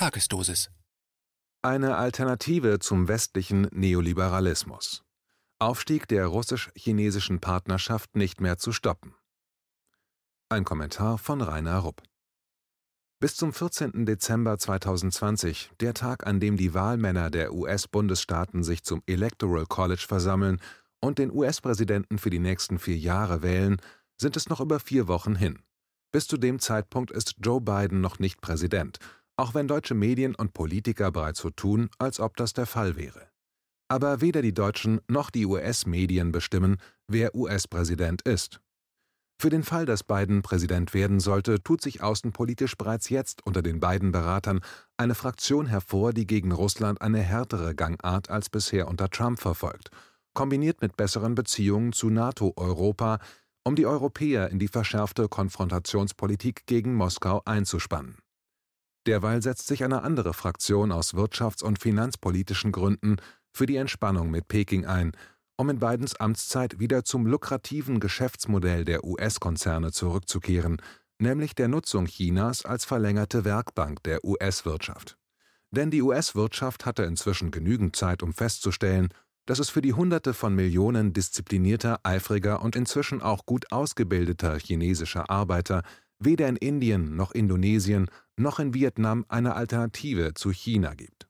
Tagesdosis. Eine Alternative zum westlichen Neoliberalismus. Aufstieg der russisch-chinesischen Partnerschaft nicht mehr zu stoppen. Ein Kommentar von Rainer Rupp. Bis zum 14. Dezember 2020, der Tag, an dem die Wahlmänner der US-Bundesstaaten sich zum Electoral College versammeln und den US-Präsidenten für die nächsten vier Jahre wählen, sind es noch über vier Wochen hin. Bis zu dem Zeitpunkt ist Joe Biden noch nicht Präsident, auch wenn deutsche Medien und Politiker bereits so tun, als ob das der Fall wäre. Aber weder die deutschen noch die US-Medien bestimmen, wer US-Präsident ist. Für den Fall, dass Biden Präsident werden sollte, tut sich außenpolitisch bereits jetzt unter den beiden Beratern eine Fraktion hervor, die gegen Russland eine härtere Gangart als bisher unter Trump verfolgt, kombiniert mit besseren Beziehungen zu NATO-Europa, um die Europäer in die verschärfte Konfrontationspolitik gegen Moskau einzuspannen. Derweil setzt sich eine andere Fraktion aus wirtschafts- und finanzpolitischen Gründen für die Entspannung mit Peking ein, um in Bidens Amtszeit wieder zum lukrativen Geschäftsmodell der US-Konzerne zurückzukehren, nämlich der Nutzung Chinas als verlängerte Werkbank der US-Wirtschaft. Denn die US-Wirtschaft hatte inzwischen genügend Zeit, um festzustellen, dass es für die Hunderte von Millionen disziplinierter, eifriger und inzwischen auch gut ausgebildeter chinesischer Arbeiter weder in Indien noch Indonesien noch in Vietnam eine Alternative zu China gibt.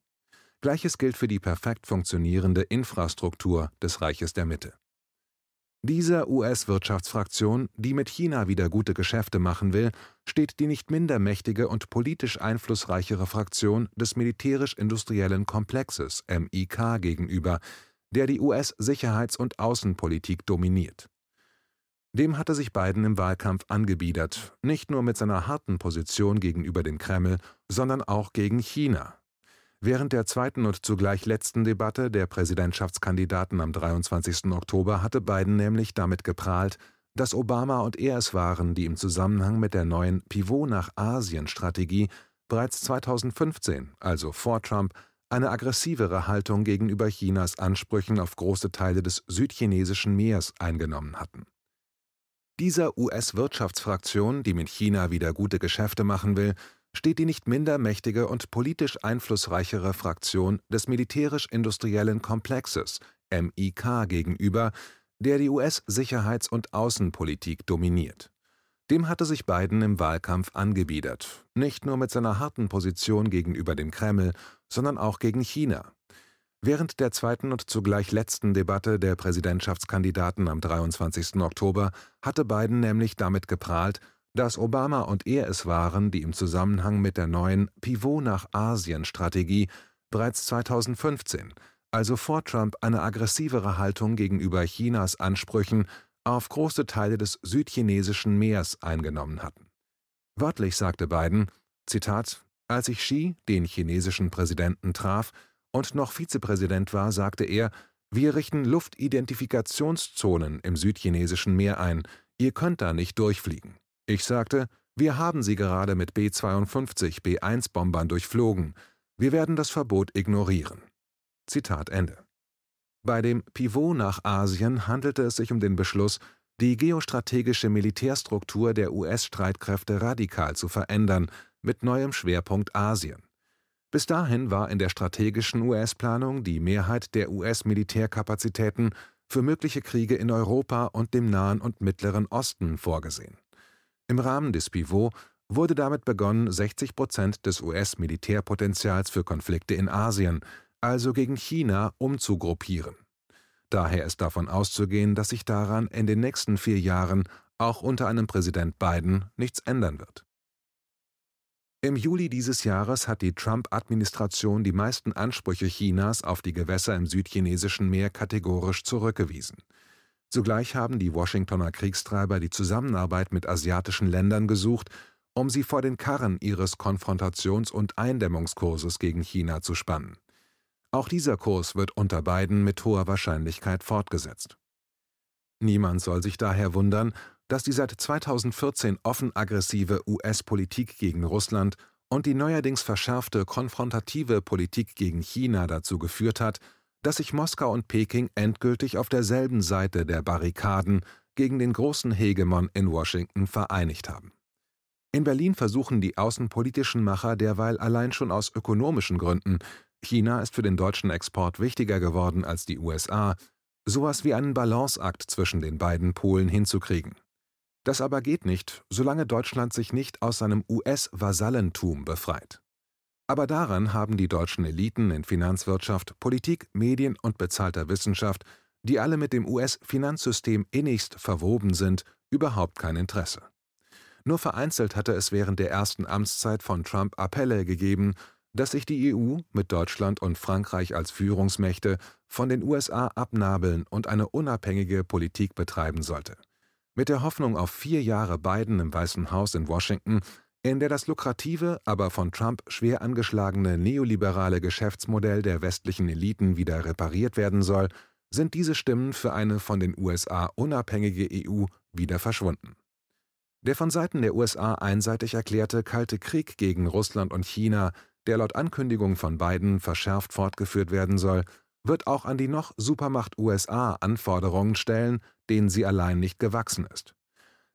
Gleiches gilt für die perfekt funktionierende Infrastruktur des Reiches der Mitte. Dieser US-Wirtschaftsfraktion, die mit China wieder gute Geschäfte machen will, steht die nicht minder mächtige und politisch einflussreichere Fraktion des militärisch-industriellen Komplexes MIK gegenüber, der die US-Sicherheits- und Außenpolitik dominiert. Dem hatte sich Biden im Wahlkampf angebiedert, nicht nur mit seiner harten Position gegenüber dem Kreml, sondern auch gegen China. Während der zweiten und zugleich letzten Debatte der Präsidentschaftskandidaten am 23. Oktober hatte Biden nämlich damit geprahlt, dass Obama und er es waren, die im Zusammenhang mit der neuen Pivot nach Asien-Strategie bereits 2015, also vor Trump, eine aggressivere Haltung gegenüber Chinas Ansprüchen auf große Teile des südchinesischen Meers eingenommen hatten. Dieser US-Wirtschaftsfraktion, die mit China wieder gute Geschäfte machen will, steht die nicht minder mächtige und politisch einflussreichere Fraktion des militärisch-industriellen Komplexes MIK gegenüber, der die US-Sicherheits- und Außenpolitik dominiert. Dem hatte sich Biden im Wahlkampf angebiedert, nicht nur mit seiner harten Position gegenüber dem Kreml, sondern auch gegen China. Während der zweiten und zugleich letzten Debatte der Präsidentschaftskandidaten am 23. Oktober hatte Biden nämlich damit geprahlt, dass Obama und er es waren, die im Zusammenhang mit der neuen Pivot nach Asien Strategie bereits 2015, also vor Trump, eine aggressivere Haltung gegenüber Chinas Ansprüchen auf große Teile des südchinesischen Meers eingenommen hatten. Wörtlich sagte Biden, Zitat, als ich Xi, den chinesischen Präsidenten, traf und noch Vizepräsident war, sagte er, wir richten Luftidentifikationszonen im südchinesischen Meer ein, ihr könnt da nicht durchfliegen. Ich sagte, wir haben sie gerade mit B-52 B-1-Bombern durchflogen, wir werden das Verbot ignorieren. Zitat Ende. Bei dem Pivot nach Asien handelte es sich um den Beschluss, die geostrategische Militärstruktur der US-Streitkräfte radikal zu verändern, mit neuem Schwerpunkt Asien. Bis dahin war in der strategischen US-Planung die Mehrheit der US-Militärkapazitäten für mögliche Kriege in Europa und dem Nahen und Mittleren Osten vorgesehen. Im Rahmen des Pivot wurde damit begonnen, 60 Prozent des US-Militärpotenzials für Konflikte in Asien, also gegen China, umzugruppieren. Daher ist davon auszugehen, dass sich daran in den nächsten vier Jahren auch unter einem Präsident Biden nichts ändern wird. Im Juli dieses Jahres hat die Trump-Administration die meisten Ansprüche Chinas auf die Gewässer im südchinesischen Meer kategorisch zurückgewiesen. Zugleich haben die Washingtoner Kriegstreiber die Zusammenarbeit mit asiatischen Ländern gesucht, um sie vor den Karren ihres Konfrontations- und Eindämmungskurses gegen China zu spannen. Auch dieser Kurs wird unter beiden mit hoher Wahrscheinlichkeit fortgesetzt. Niemand soll sich daher wundern, dass die seit 2014 offen aggressive US-Politik gegen Russland und die neuerdings verschärfte konfrontative Politik gegen China dazu geführt hat, dass sich Moskau und Peking endgültig auf derselben Seite der Barrikaden gegen den großen Hegemon in Washington vereinigt haben In Berlin versuchen die außenpolitischen Macher derweil allein schon aus ökonomischen Gründen China ist für den deutschen Export wichtiger geworden als die USA, sowas wie einen Balanceakt zwischen den beiden Polen hinzukriegen. Das aber geht nicht, solange Deutschland sich nicht aus seinem US-Vasallentum befreit. Aber daran haben die deutschen Eliten in Finanzwirtschaft, Politik, Medien und bezahlter Wissenschaft, die alle mit dem US-Finanzsystem innigst verwoben sind, überhaupt kein Interesse. Nur vereinzelt hatte es während der ersten Amtszeit von Trump Appelle gegeben, dass sich die EU mit Deutschland und Frankreich als Führungsmächte von den USA abnabeln und eine unabhängige Politik betreiben sollte. Mit der Hoffnung auf vier Jahre Biden im Weißen Haus in Washington, in der das lukrative, aber von Trump schwer angeschlagene neoliberale Geschäftsmodell der westlichen Eliten wieder repariert werden soll, sind diese Stimmen für eine von den USA unabhängige EU wieder verschwunden. Der von Seiten der USA einseitig erklärte Kalte Krieg gegen Russland und China der laut Ankündigung von Biden verschärft fortgeführt werden soll, wird auch an die noch Supermacht USA Anforderungen stellen, denen sie allein nicht gewachsen ist.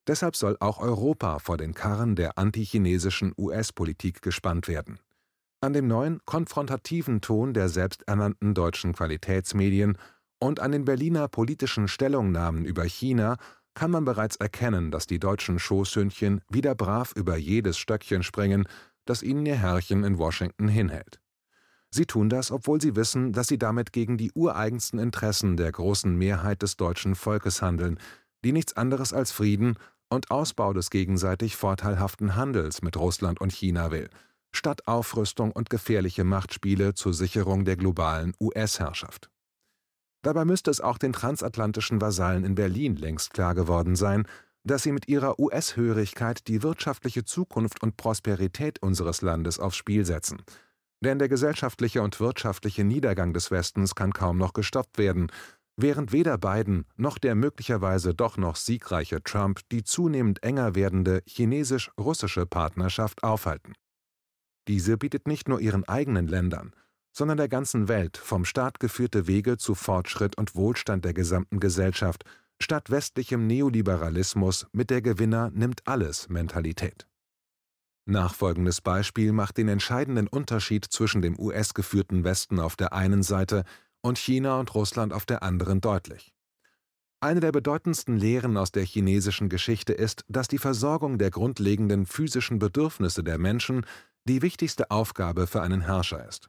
Deshalb soll auch Europa vor den Karren der antichinesischen US-Politik gespannt werden. An dem neuen, konfrontativen Ton der selbsternannten deutschen Qualitätsmedien und an den Berliner politischen Stellungnahmen über China kann man bereits erkennen, dass die deutschen Schoßhündchen wieder brav über jedes Stöckchen springen, das ihnen ihr Herrchen in Washington hinhält. Sie tun das, obwohl sie wissen, dass sie damit gegen die ureigensten Interessen der großen Mehrheit des deutschen Volkes handeln, die nichts anderes als Frieden und Ausbau des gegenseitig vorteilhaften Handels mit Russland und China will, statt Aufrüstung und gefährliche Machtspiele zur Sicherung der globalen US-Herrschaft. Dabei müsste es auch den transatlantischen Vasallen in Berlin längst klar geworden sein, dass sie mit ihrer US-Hörigkeit die wirtschaftliche Zukunft und Prosperität unseres Landes aufs Spiel setzen. Denn der gesellschaftliche und wirtschaftliche Niedergang des Westens kann kaum noch gestoppt werden, während weder Biden noch der möglicherweise doch noch siegreiche Trump die zunehmend enger werdende chinesisch-russische Partnerschaft aufhalten. Diese bietet nicht nur ihren eigenen Ländern, sondern der ganzen Welt vom Staat geführte Wege zu Fortschritt und Wohlstand der gesamten Gesellschaft – statt westlichem Neoliberalismus mit der Gewinner nimmt alles Mentalität. Nachfolgendes Beispiel macht den entscheidenden Unterschied zwischen dem US-geführten Westen auf der einen Seite und China und Russland auf der anderen deutlich. Eine der bedeutendsten Lehren aus der chinesischen Geschichte ist, dass die Versorgung der grundlegenden physischen Bedürfnisse der Menschen die wichtigste Aufgabe für einen Herrscher ist.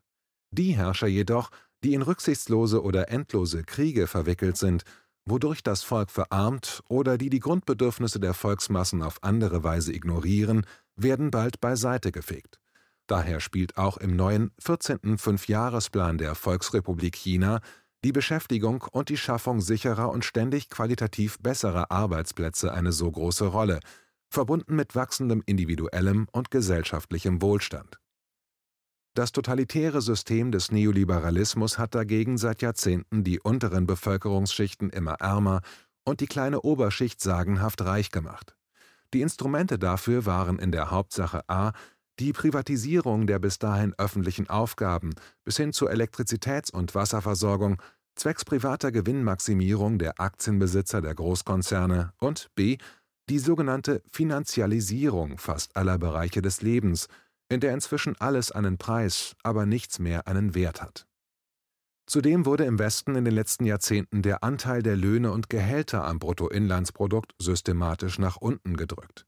Die Herrscher jedoch, die in rücksichtslose oder endlose Kriege verwickelt sind wodurch das Volk verarmt oder die die Grundbedürfnisse der Volksmassen auf andere Weise ignorieren, werden bald beiseite gefegt. Daher spielt auch im neuen 14. Fünfjahresplan der Volksrepublik China die Beschäftigung und die Schaffung sicherer und ständig qualitativ besserer Arbeitsplätze eine so große Rolle, verbunden mit wachsendem individuellem und gesellschaftlichem Wohlstand das totalitäre System des Neoliberalismus hat dagegen seit Jahrzehnten die unteren Bevölkerungsschichten immer ärmer und die kleine Oberschicht sagenhaft reich gemacht. Die Instrumente dafür waren in der Hauptsache a die Privatisierung der bis dahin öffentlichen Aufgaben bis hin zur Elektrizitäts- und Wasserversorgung zwecks privater Gewinnmaximierung der Aktienbesitzer der Großkonzerne und b die sogenannte Finanzialisierung fast aller Bereiche des Lebens – in der inzwischen alles einen Preis, aber nichts mehr einen Wert hat. Zudem wurde im Westen in den letzten Jahrzehnten der Anteil der Löhne und Gehälter am Bruttoinlandsprodukt systematisch nach unten gedrückt.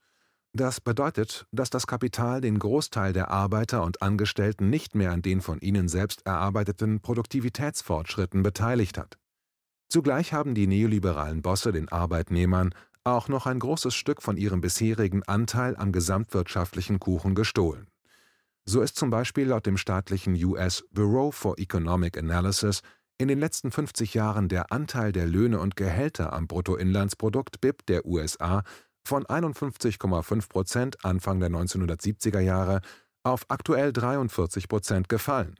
Das bedeutet, dass das Kapital den Großteil der Arbeiter und Angestellten nicht mehr an den von ihnen selbst erarbeiteten Produktivitätsfortschritten beteiligt hat. Zugleich haben die neoliberalen Bosse den Arbeitnehmern auch noch ein großes Stück von ihrem bisherigen Anteil am gesamtwirtschaftlichen Kuchen gestohlen. So ist zum Beispiel laut dem staatlichen US Bureau for Economic Analysis in den letzten 50 Jahren der Anteil der Löhne und Gehälter am Bruttoinlandsprodukt BIP der USA von 51,5 Prozent Anfang der 1970er Jahre auf aktuell 43 Prozent gefallen.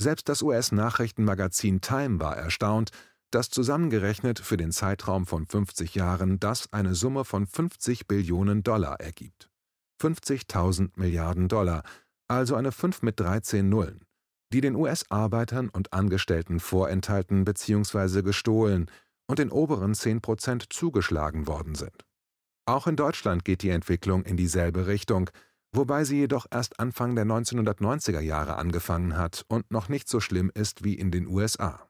Selbst das US-Nachrichtenmagazin Time war erstaunt, dass zusammengerechnet für den Zeitraum von 50 Jahren das eine Summe von 50 Billionen Dollar ergibt 50.000 Milliarden Dollar, also eine 5 mit 13 Nullen, die den US-Arbeitern und Angestellten vorenthalten bzw. gestohlen und den oberen 10 Prozent zugeschlagen worden sind. Auch in Deutschland geht die Entwicklung in dieselbe Richtung, wobei sie jedoch erst Anfang der 1990er Jahre angefangen hat und noch nicht so schlimm ist wie in den USA.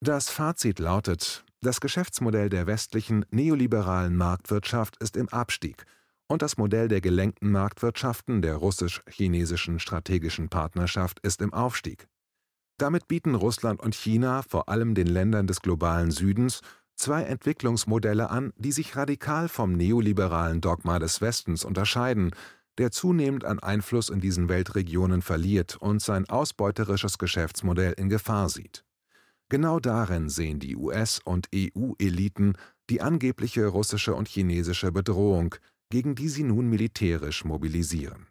Das Fazit lautet, das Geschäftsmodell der westlichen neoliberalen Marktwirtschaft ist im Abstieg und das Modell der gelenkten Marktwirtschaften der russisch-chinesischen strategischen Partnerschaft ist im Aufstieg. Damit bieten Russland und China vor allem den Ländern des globalen Südens zwei Entwicklungsmodelle an, die sich radikal vom neoliberalen Dogma des Westens unterscheiden, der zunehmend an Einfluss in diesen Weltregionen verliert und sein ausbeuterisches Geschäftsmodell in Gefahr sieht. Genau darin sehen die US- und EU-Eliten die angebliche russische und chinesische Bedrohung, gegen die sie nun militärisch mobilisieren